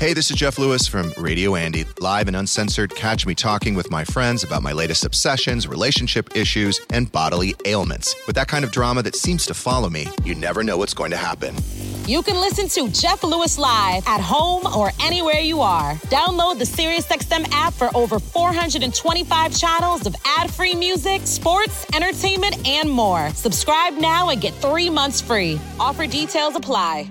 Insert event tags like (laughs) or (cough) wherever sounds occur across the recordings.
Hey, this is Jeff Lewis from Radio Andy, live and uncensored. Catch me talking with my friends about my latest obsessions, relationship issues, and bodily ailments. With that kind of drama that seems to follow me, you never know what's going to happen. You can listen to Jeff Lewis live at home or anywhere you are. Download the SiriusXM app for over 425 channels of ad-free music, sports, entertainment, and more. Subscribe now and get three months free. Offer details apply.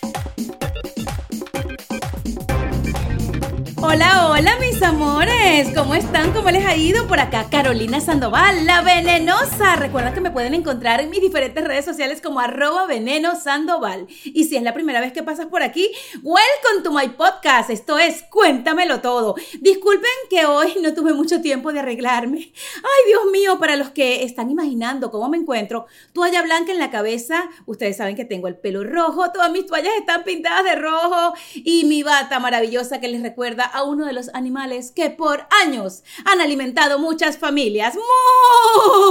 Hola, hola mis amores, ¿cómo están? ¿Cómo les ha ido? Por acá Carolina Sandoval, la venenosa. Recuerda que me pueden encontrar en mis diferentes redes sociales como arroba veneno Sandoval. Y si es la primera vez que pasas por aquí, welcome to my podcast. Esto es Cuéntamelo Todo. Disculpen que hoy no tuve mucho tiempo de arreglarme. Ay, Dios mío, para los que están imaginando cómo me encuentro, toalla blanca en la cabeza. Ustedes saben que tengo el pelo rojo, todas mis toallas están pintadas de rojo y mi bata maravillosa que les recuerda a uno de los animales que por años han alimentado muchas familias.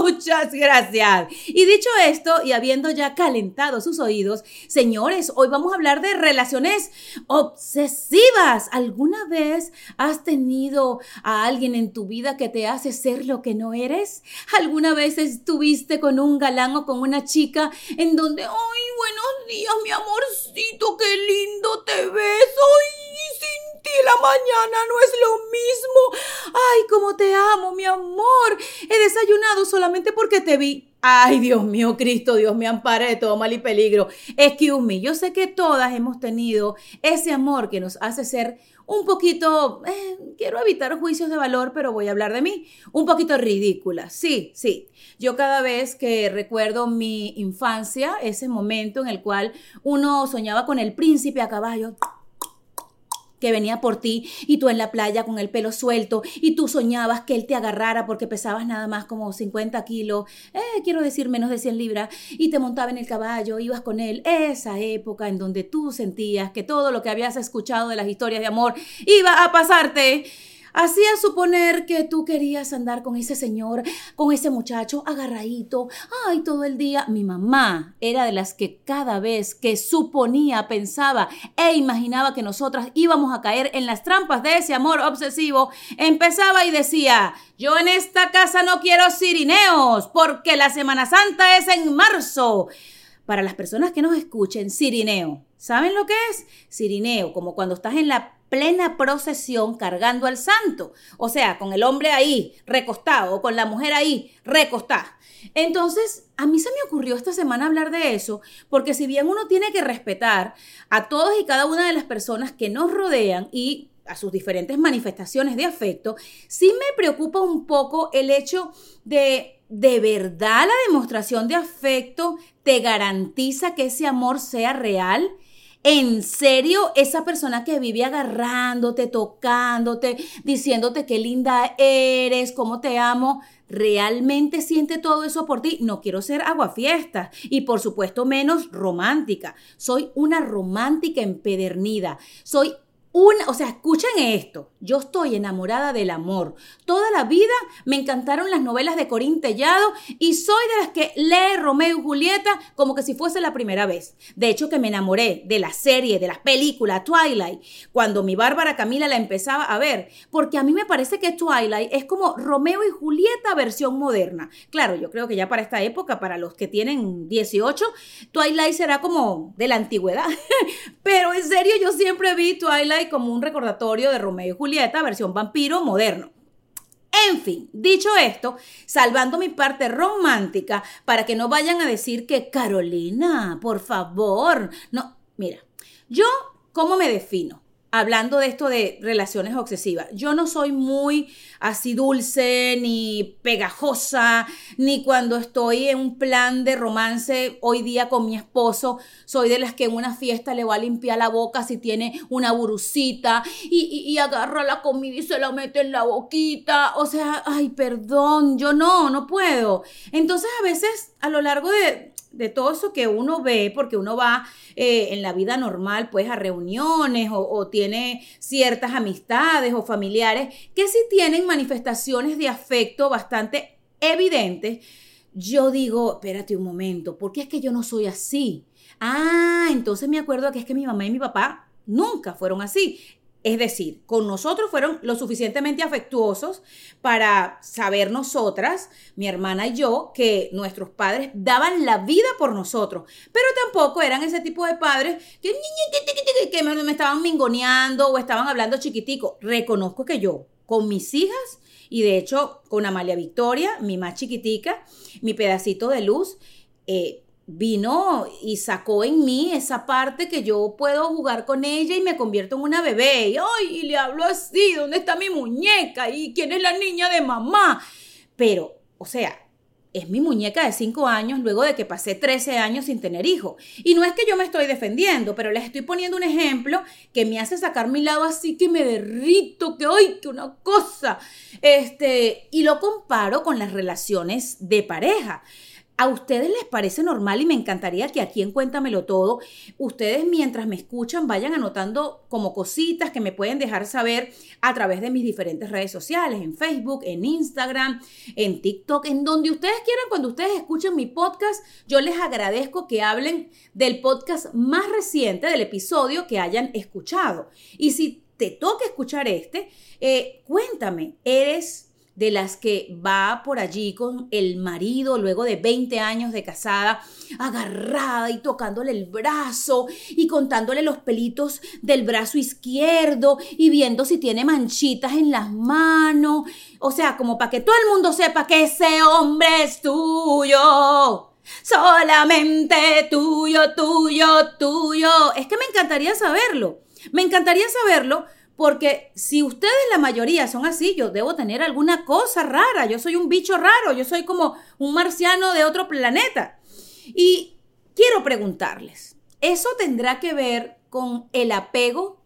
Muchas gracias. Y dicho esto, y habiendo ya calentado sus oídos, señores, hoy vamos a hablar de relaciones obsesivas. ¿Alguna vez has tenido a alguien en tu vida que te hace ser lo que no eres? ¿Alguna vez estuviste con un galán o con una chica en donde, ay, buenos días, mi amorcito, qué lindo te ves, ay, ti la mañana no es lo mismo. Ay, cómo te amo, mi amor. He desayunado solamente porque te vi. Ay, Dios mío, Cristo, Dios me ampare de todo mal y peligro. Excuse me, yo sé que todas hemos tenido ese amor que nos hace ser un poquito, eh, quiero evitar juicios de valor, pero voy a hablar de mí, un poquito ridícula. Sí, sí. Yo cada vez que recuerdo mi infancia, ese momento en el cual uno soñaba con el príncipe a caballo, que venía por ti y tú en la playa con el pelo suelto y tú soñabas que él te agarrara porque pesabas nada más como 50 kilos, eh, quiero decir menos de 100 libras, y te montaba en el caballo, ibas con él, esa época en donde tú sentías que todo lo que habías escuchado de las historias de amor iba a pasarte hacía suponer que tú querías andar con ese señor, con ese muchacho agarradito, ay, todo el día. Mi mamá era de las que cada vez que suponía, pensaba e imaginaba que nosotras íbamos a caer en las trampas de ese amor obsesivo, empezaba y decía, yo en esta casa no quiero sirineos, porque la Semana Santa es en marzo. Para las personas que nos escuchen, sirineo. ¿Saben lo que es? Sirineo, como cuando estás en la plena procesión cargando al santo. O sea, con el hombre ahí recostado o con la mujer ahí recostada. Entonces, a mí se me ocurrió esta semana hablar de eso, porque si bien uno tiene que respetar a todos y cada una de las personas que nos rodean y a sus diferentes manifestaciones de afecto, sí me preocupa un poco el hecho de ¿De verdad la demostración de afecto te garantiza que ese amor sea real? ¿En serio esa persona que vive agarrándote, tocándote, diciéndote qué linda eres, cómo te amo, realmente siente todo eso por ti? No quiero ser aguafiesta y por supuesto menos romántica. Soy una romántica empedernida. Soy una, o sea, escuchen esto. Yo estoy enamorada del amor. Toda la vida me encantaron las novelas de Corín Tellado y soy de las que lee Romeo y Julieta como que si fuese la primera vez. De hecho, que me enamoré de la serie, de la película Twilight, cuando mi Bárbara Camila la empezaba a ver, porque a mí me parece que Twilight es como Romeo y Julieta versión moderna. Claro, yo creo que ya para esta época, para los que tienen 18, Twilight será como de la antigüedad. (laughs) Pero en serio, yo siempre vi Twilight como un recordatorio de Romeo y Julieta, versión vampiro moderno. En fin, dicho esto, salvando mi parte romántica para que no vayan a decir que Carolina, por favor, no, mira, yo, ¿cómo me defino? Hablando de esto de relaciones obsesivas, yo no soy muy así dulce, ni pegajosa, ni cuando estoy en un plan de romance hoy día con mi esposo, soy de las que en una fiesta le va a limpiar la boca si tiene una burucita y, y agarra la comida y se la mete en la boquita. O sea, ay, perdón, yo no, no puedo. Entonces a veces a lo largo de, de todo eso que uno ve, porque uno va eh, en la vida normal, pues a reuniones o, tiene ciertas amistades o familiares que sí tienen manifestaciones de afecto bastante evidentes. yo digo, espérate un momento, ¿por qué es que yo no soy así? Ah, entonces me acuerdo que es que mi mamá y mi papá nunca fueron así. Es decir, con nosotros fueron lo suficientemente afectuosos para saber nosotras, mi hermana y yo, que nuestros padres daban la vida por nosotros, pero tampoco eran ese tipo de padres que, que me, estaban mingoneando o estaban hablando chiquitico. Reconozco que yo, con mis hijas, y de hecho con Amalia Victoria, mi más chiquitica, mi pedacito de luz, eh, vino y sacó en mí esa parte que yo puedo jugar con ella y me convierto en una bebé. Y, ay, le hablo así, ¿dónde está mi muñeca? ¿Y quién es la niña de mamá? Pero, o sea, es mi muñeca de 5 años luego de que pasé 13 años sin tener hijo. Y no es que yo me estoy defendiendo, pero les estoy poniendo un ejemplo que me hace sacar mi lado así que me derrito, que ¡ay, que una cosa! Este, y lo comparo con las relaciones de pareja. ¿A ustedes les parece normal y me encantaría que aquí en Cuéntamelo Todo, ustedes mientras me escuchan vayan anotando como cositas que me pueden dejar saber a través de mis diferentes redes sociales, en Facebook, en Instagram, en TikTok, en donde ustedes quieran, cuando ustedes escuchen mi podcast, yo les agradezco que hablen del podcast más reciente, del episodio que hayan escuchado. Y si te toca escuchar este, eh, cuéntame, ¿eres de las que va por allí con el marido luego de 20 años de casada, agarrada y tocándole el brazo y contándole los pelitos del brazo izquierdo y viendo si tiene manchitas en las manos. O sea, como para que todo el mundo sepa que ese hombre es tuyo. Solamente tuyo, tuyo, tuyo. Es que me encantaría saberlo. Me encantaría saberlo porque si ustedes la mayoría son así, yo debo tener alguna cosa rara, yo soy un bicho raro, yo soy como un marciano de otro planeta. Y quiero preguntarles, ¿eso tendrá que ver con el apego?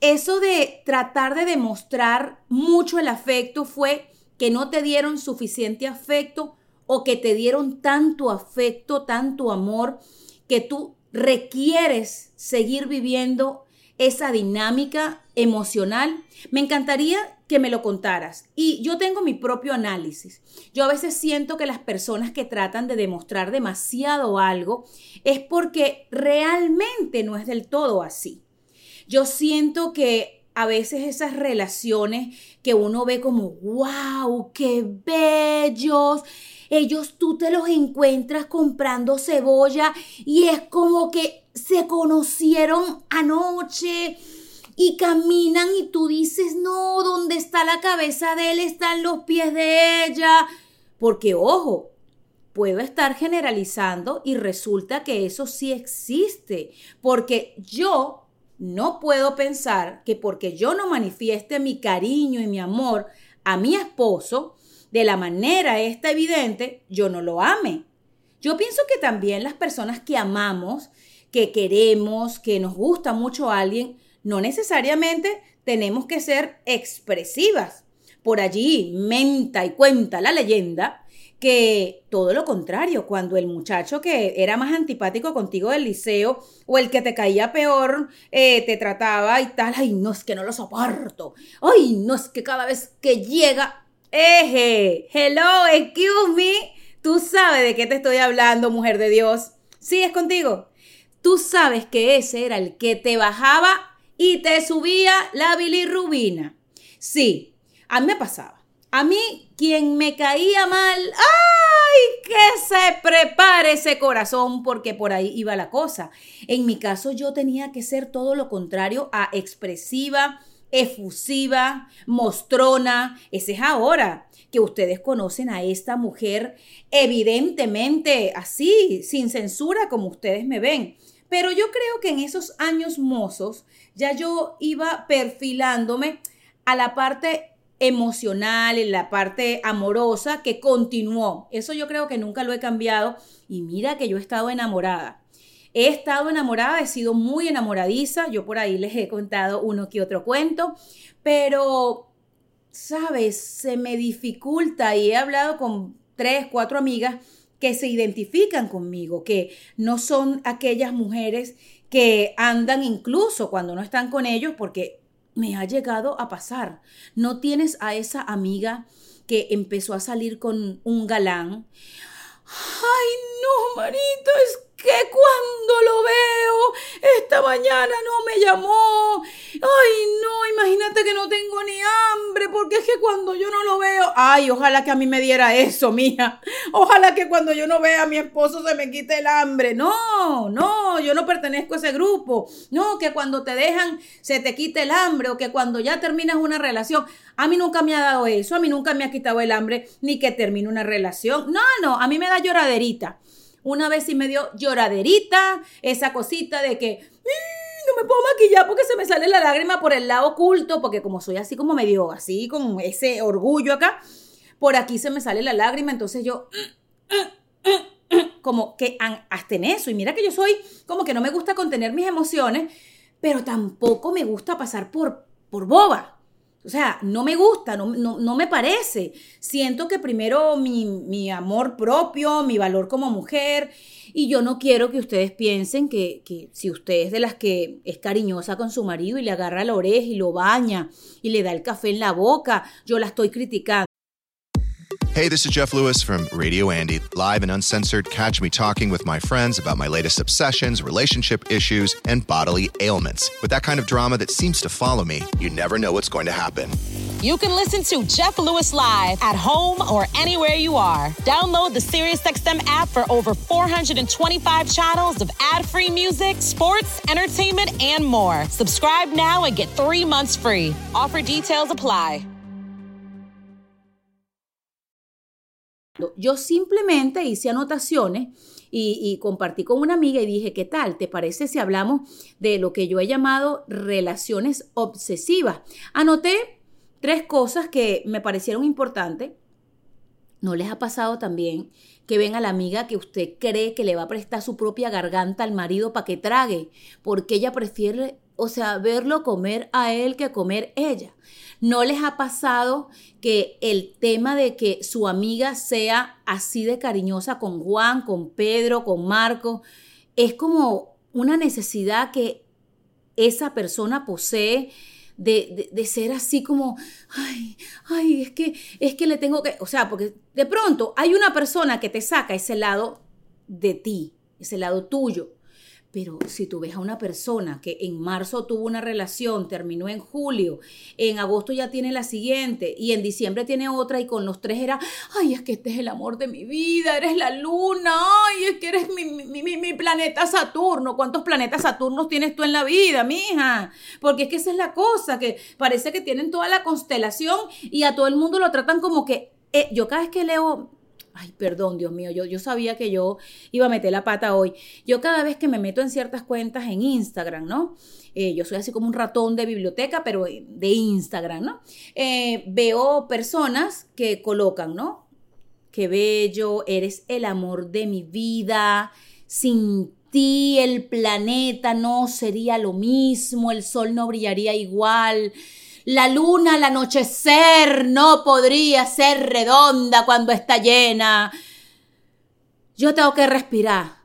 Eso de tratar de demostrar mucho el afecto fue que no te dieron suficiente afecto o que te dieron tanto afecto, tanto amor, que tú requieres seguir viviendo esa dinámica emocional? Me encantaría que me lo contaras. Y yo tengo mi propio análisis. Yo a veces siento que las personas que tratan de demostrar demasiado algo es porque realmente no es del todo así. Yo siento que a veces esas relaciones que uno ve como, wow, qué bellos. Ellos tú te los encuentras comprando cebolla y es como que se conocieron anoche y caminan y tú dices, no, ¿dónde está la cabeza de él? Están los pies de ella. Porque, ojo, puedo estar generalizando y resulta que eso sí existe. Porque yo no puedo pensar que porque yo no manifieste mi cariño y mi amor a mi esposo de la manera esta evidente, yo no lo ame. Yo pienso que también las personas que amamos que queremos, que nos gusta mucho a alguien, no necesariamente tenemos que ser expresivas. Por allí menta y cuenta la leyenda que todo lo contrario, cuando el muchacho que era más antipático contigo del liceo o el que te caía peor eh, te trataba y tal, ay, no es que no lo soporto, ay, no es que cada vez que llega, eje, hello, excuse me, tú sabes de qué te estoy hablando, mujer de Dios. Sí, es contigo tú sabes que ese era el que te bajaba y te subía la bilirrubina. Sí, a mí me pasaba. A mí, quien me caía mal, ¡ay! Que se prepare ese corazón porque por ahí iba la cosa. En mi caso, yo tenía que ser todo lo contrario a expresiva, efusiva, mostrona. Ese es ahora que ustedes conocen a esta mujer evidentemente así, sin censura como ustedes me ven. Pero yo creo que en esos años mozos ya yo iba perfilándome a la parte emocional, en la parte amorosa que continuó. Eso yo creo que nunca lo he cambiado. Y mira que yo he estado enamorada. He estado enamorada, he sido muy enamoradiza. Yo por ahí les he contado uno que otro cuento. Pero, ¿sabes? Se me dificulta y he hablado con tres, cuatro amigas que se identifican conmigo, que no son aquellas mujeres que andan incluso cuando no están con ellos, porque me ha llegado a pasar. No tienes a esa amiga que empezó a salir con un galán que cuando lo veo? Esta mañana no me llamó. Ay, no, imagínate que no tengo ni hambre, porque es que cuando yo no lo veo, ay, ojalá que a mí me diera eso, mija. Ojalá que cuando yo no vea a mi esposo se me quite el hambre. No, no, yo no pertenezco a ese grupo. No, que cuando te dejan se te quite el hambre o que cuando ya terminas una relación, a mí nunca me ha dado eso, a mí nunca me ha quitado el hambre ni que termine una relación. No, no, a mí me da lloraderita. Una vez sí me dio lloraderita, esa cosita de que no me puedo maquillar porque se me sale la lágrima por el lado oculto, porque como soy así como medio así, con ese orgullo acá, por aquí se me sale la lágrima, entonces yo como que hasta en eso, y mira que yo soy como que no me gusta contener mis emociones, pero tampoco me gusta pasar por, por boba. O sea, no me gusta, no, no, me parece. Siento que primero mi, mi, amor propio, mi valor como mujer, y yo no quiero que ustedes piensen que, que si usted es de las que es cariñosa con su marido y le agarra la oreja y lo baña y le da el café en la boca, yo la estoy criticando. Hey, this is Jeff Lewis from Radio Andy, live and uncensored. Catch me talking with my friends about my latest obsessions, relationship issues, and bodily ailments. With that kind of drama that seems to follow me, you never know what's going to happen. You can listen to Jeff Lewis live at home or anywhere you are. Download the SiriusXM app for over 425 channels of ad-free music, sports, entertainment, and more. Subscribe now and get three months free. Offer details apply. Yo simplemente hice anotaciones y, compartí con una amiga y dije, ¿qué tal? ¿Te parece si hablamos de lo que yo he llamado relaciones obsesivas? Anoté tres cosas que me parecieron importantes. ¿No les ha pasado también que ven a la amiga que usted cree que le va a prestar su propia garganta al marido para que trague? Porque ella prefiere, o sea, verlo comer a él que comer ella. ¿No les ha pasado que el tema de que su amiga sea así de cariñosa con Juan, con Pedro, con Marco, es como una necesidad que esa persona posee? De, ser así como, ay, ay, es que, es que le tengo que, o sea, porque de pronto hay una persona que te saca ese lado de ti, ese lado tuyo. Pero si tú ves a una persona que en marzo tuvo una relación, terminó en julio, en agosto ya tiene la siguiente y en diciembre tiene otra y con los tres era, ay, es que este es el amor de mi vida, eres la luna, ay, es que eres mi, mi, mi planeta Saturno. ¿Cuántos planetas Saturnos tienes tú en la vida, mija? Porque es que esa es la cosa, que parece que tienen toda la constelación y a todo el mundo lo tratan como que, eh, yo cada vez que leo Ay, perdón, Dios mío, yo, yo sabía que yo iba a meter la pata hoy. Yo cada vez que me meto en ciertas cuentas en Instagram, ¿no? Eh, yo soy así como un ratón de biblioteca, pero de Instagram, ¿no? Eh, veo personas que colocan, ¿no? Qué bello, eres el amor de mi vida, sin ti el planeta no sería lo mismo, el sol no brillaría igual. La luna al anochecer no podría ser redonda cuando está llena. Yo tengo que respirar.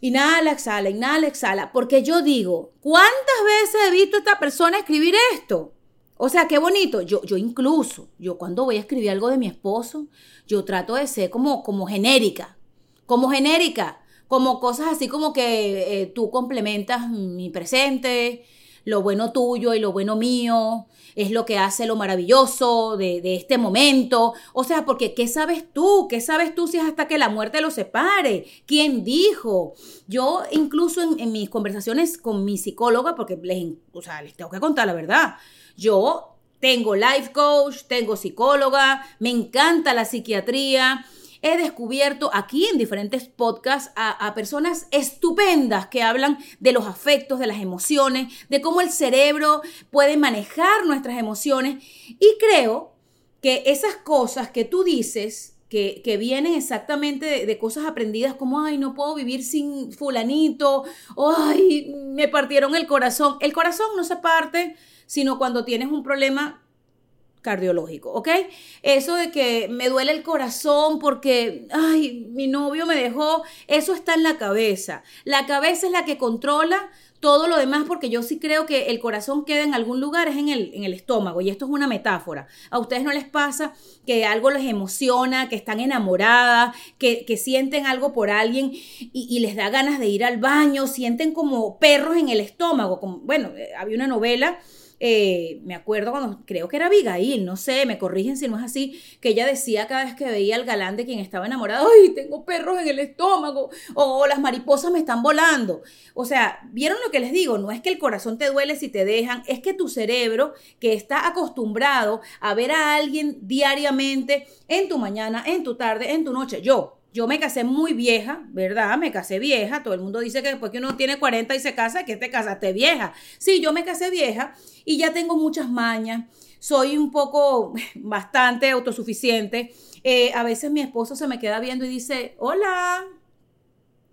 Inhala, exhala, inhala, exhala. Porque yo digo, ¿cuántas veces he visto a esta persona escribir esto? O sea, qué bonito. Yo, yo incluso, yo cuando voy a escribir algo de mi esposo, yo trato de ser como, como genérica. Como genérica. Como cosas así como que eh, tú complementas mi presente, lo bueno tuyo y lo bueno mío es lo que hace lo maravilloso de, este momento. O sea, porque ¿qué sabes tú? ¿Qué sabes tú si es hasta que la muerte los separe? ¿Quién dijo? Yo incluso en, mis conversaciones con mi psicóloga, porque les, o sea, les tengo que contar la verdad, yo tengo life coach, tengo psicóloga, me encanta la psiquiatría he descubierto aquí en diferentes podcasts a, personas estupendas que hablan de los afectos, de las emociones, de cómo el cerebro puede manejar nuestras emociones. Y creo que esas cosas que tú dices, que, vienen exactamente de, cosas aprendidas como, ay, no puedo vivir sin fulanito, ay, me partieron el corazón. El corazón no se parte, sino cuando tienes un problema cardiológico, ¿ok? Eso de que me duele el corazón porque, ay, mi novio me dejó, eso está en la cabeza. La cabeza es la que controla todo lo demás, porque yo sí creo que el corazón queda en algún lugar, es en el, en el estómago, y esto es una metáfora. ¿A ustedes no les pasa que algo les emociona, que están enamoradas, que, sienten algo por alguien y, les da ganas de ir al baño, sienten como perros en el estómago? Como, bueno, eh, había una novela eh, me acuerdo cuando creo que era Abigail, no sé, me corrigen si no es así, que ella decía cada vez que veía al galán de quien estaba enamorado, ay, tengo perros en el estómago, o las mariposas me están volando. O sea, ¿vieron lo que les digo? No es que el corazón te duele si te dejan, es que tu cerebro, que está acostumbrado a ver a alguien diariamente, en tu mañana, en tu tarde, en tu noche, yo, yo me casé muy vieja, ¿verdad? Me casé vieja. Todo el mundo dice que después que uno tiene 40 y se casa, que te casaste vieja. Sí, yo me casé vieja y ya tengo muchas mañas. Soy un poco, (laughs) bastante autosuficiente. Eh, a veces mi esposo se me queda viendo y dice, hola,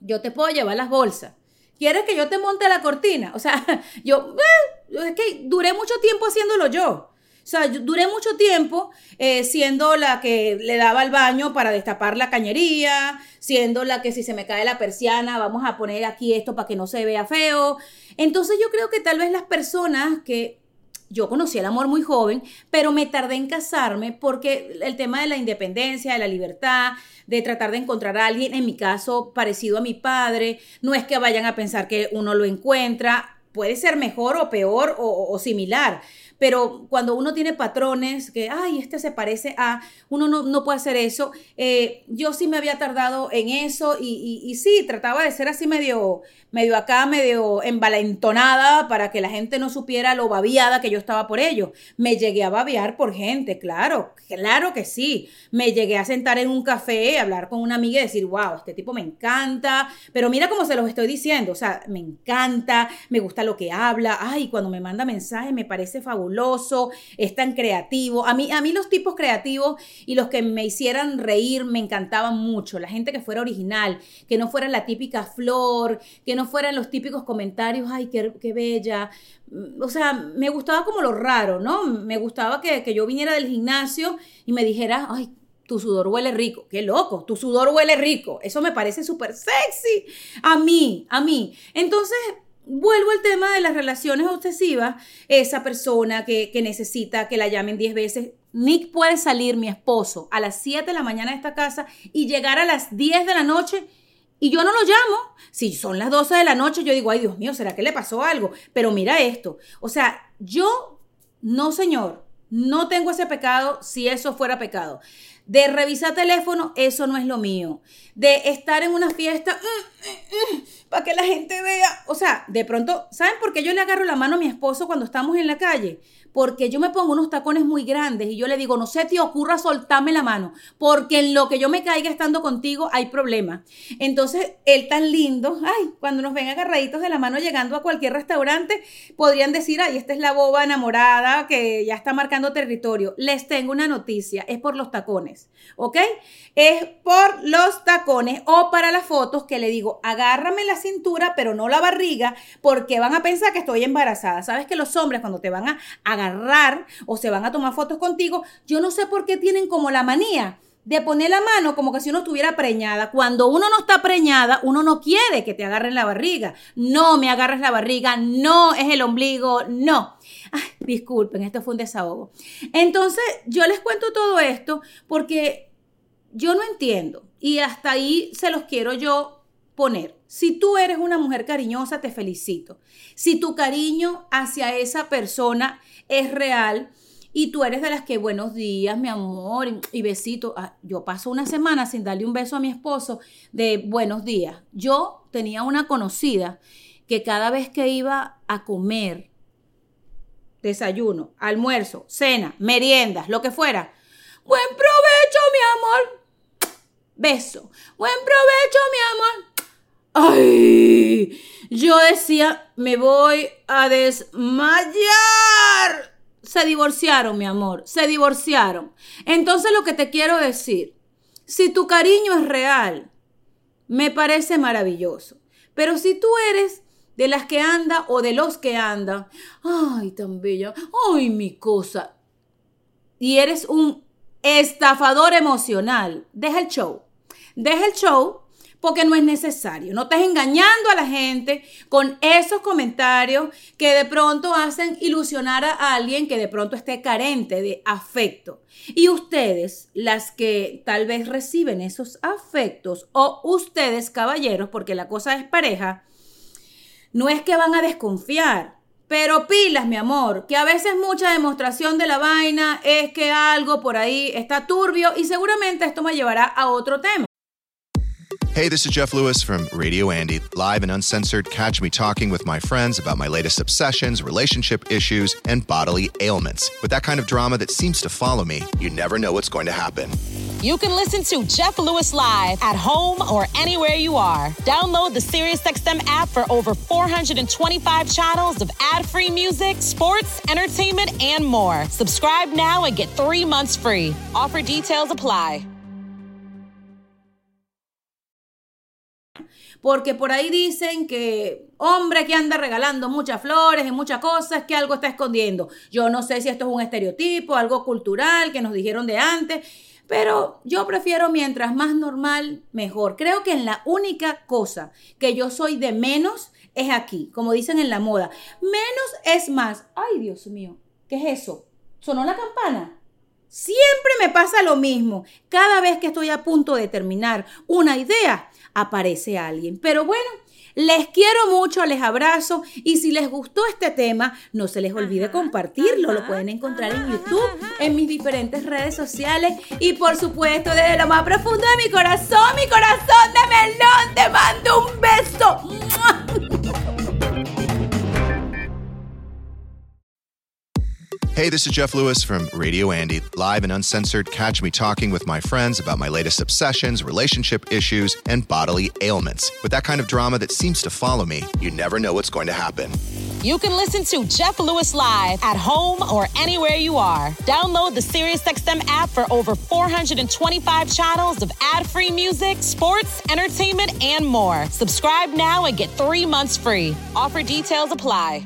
yo te puedo llevar las bolsas. ¿Quieres que yo te monte la cortina? O sea, (laughs) yo, eh, es que duré mucho tiempo haciéndolo yo. O sea, yo duré mucho tiempo eh, siendo la que le daba al baño para destapar la cañería, siendo la que si se me cae la persiana, vamos a poner aquí esto para que no se vea feo. Entonces yo creo que tal vez las personas que yo conocí el amor muy joven, pero me tardé en casarme porque el tema de la independencia, de la libertad, de tratar de encontrar a alguien, en mi caso, parecido a mi padre, no es que vayan a pensar que uno lo encuentra, puede ser mejor o peor o, o similar, pero cuando uno tiene patrones que, ay, este se parece a, uno no, puede hacer eso. Eh, yo sí me había tardado en eso y, y, sí, trataba de ser así medio, medio acá, medio envalentonada para que la gente no supiera lo babiada que yo estaba por ello. Me llegué a babiar por gente, claro, claro que sí. Me llegué a sentar en un café, hablar con una amiga y decir, wow, este tipo me encanta, pero mira cómo se los estoy diciendo, o sea, me encanta, me gusta lo que habla, ay, cuando me manda mensajes me parece fabuloso es tan creativo. A mí, a mí los tipos creativos y los que me hicieran reír me encantaban mucho. La gente que fuera original, que no fuera la típica flor, que no fueran los típicos comentarios, ay, qué, qué bella. Mm, o sea, me gustaba como lo raro, ¿no? Me gustaba que, que yo viniera del gimnasio y me dijera, ay, tu sudor huele rico. Qué loco, tu sudor huele rico. Eso me parece súper sexy. A mí, a mí. Entonces, vuelvo al tema de las relaciones obsesivas, esa persona que, necesita que la llamen 10 veces. Nick puede salir, mi esposo, a las 7 de la mañana de esta casa y llegar a las 10 de la noche y yo no lo llamo. Si son las 12 de la noche, yo digo, ay Dios mío, ¿será que le pasó algo? Pero mira esto. O sea, yo, no señor, no tengo ese pecado si eso fuera pecado. De revisar teléfono, eso no es lo mío. De estar en una fiesta, mm, mm, mm, para que la gente vea. O sea, de pronto, ¿saben por qué yo le agarro la mano a mi esposo cuando estamos en la calle? Porque yo me pongo unos tacones muy grandes y yo le digo, no se te ocurra soltarme la mano, porque en lo que yo me caiga estando contigo hay problema. Entonces, él tan lindo, ay, cuando nos ven agarraditos de la mano llegando a cualquier restaurante, podrían decir, ay, esta es la boba enamorada que ya está marcando territorio. Les tengo una noticia, es por los tacones, ¿ok? Es por los tacones o para las fotos que le digo, agárrame la cintura, pero no la barriga, porque van a pensar que estoy embarazada. Sabes que los hombres cuando te van a agarrar o se van a tomar fotos contigo, yo no sé por qué tienen como la manía de poner la mano como que si uno estuviera preñada. Cuando uno no está preñada, uno no quiere que te agarren la barriga. No me agarres la barriga, no es el ombligo, no. Ay, disculpen, esto fue un desahogo. Entonces, yo les cuento todo esto porque yo no entiendo y hasta ahí se los quiero yo poner. Si tú eres una mujer cariñosa, te felicito. Si tu cariño hacia esa persona es real y tú eres de las que buenos días, mi amor, y besito. Ah, yo paso una semana sin darle un beso a mi esposo de buenos días. Yo tenía una conocida que cada vez que iba a comer, desayuno, almuerzo, cena, meriendas, lo que fuera, buen provecho, mi amor. Beso. Buen provecho, mi amor. Ay, yo decía, me voy a desmayar. Se divorciaron, mi amor, se divorciaron. Entonces lo que te quiero decir, si tu cariño es real, me parece maravilloso. Pero si tú eres de las que anda o de los que andan, ay, tan bella, ay, mi cosa, y eres un estafador emocional, deja el show. Deja el show porque no es necesario. No estés engañando a la gente con esos comentarios que de pronto hacen ilusionar a alguien que de pronto esté carente de afecto. Y ustedes, las que tal vez reciben esos afectos, o ustedes, caballeros, porque la cosa es pareja, no es que van a desconfiar. Pero pilas, mi amor, que a veces mucha demostración de la vaina es que algo por ahí está turbio y seguramente esto me llevará a otro tema. Hey, this is Jeff Lewis from Radio Andy, live and uncensored. Catch me talking with my friends about my latest obsessions, relationship issues, and bodily ailments. With that kind of drama that seems to follow me, you never know what's going to happen. You can listen to Jeff Lewis live at home or anywhere you are. Download the SiriusXM app for over 425 channels of ad-free music, sports, entertainment, and more. Subscribe now and get three months free. Offer details apply. Porque por ahí dicen que hombre que anda regalando muchas flores y muchas cosas, que algo está escondiendo. Yo no sé si esto es un estereotipo, algo cultural que nos dijeron de antes, pero yo prefiero mientras más normal, mejor. Creo que en la única cosa que yo soy de menos es aquí, como dicen en la moda. Menos es más. Ay, Dios mío, ¿qué es eso? ¿Sonó la campana? Siempre me pasa lo mismo. Cada vez que estoy a punto de terminar una idea, aparece alguien. Pero bueno, les quiero mucho, les abrazo y si les gustó este tema, no se les olvide compartirlo. Lo pueden encontrar en YouTube, en mis diferentes redes sociales y por supuesto desde lo más profundo de mi corazón, mi corazón de melón, te mando un beso. Hey, this is Jeff Lewis from Radio Andy, live and uncensored. Catch me talking with my friends about my latest obsessions, relationship issues, and bodily ailments. With that kind of drama that seems to follow me, you never know what's going to happen. You can listen to Jeff Lewis live at home or anywhere you are. Download the SiriusXM app for over 425 channels of ad-free music, sports, entertainment, and more. Subscribe now and get three months free. Offer details apply.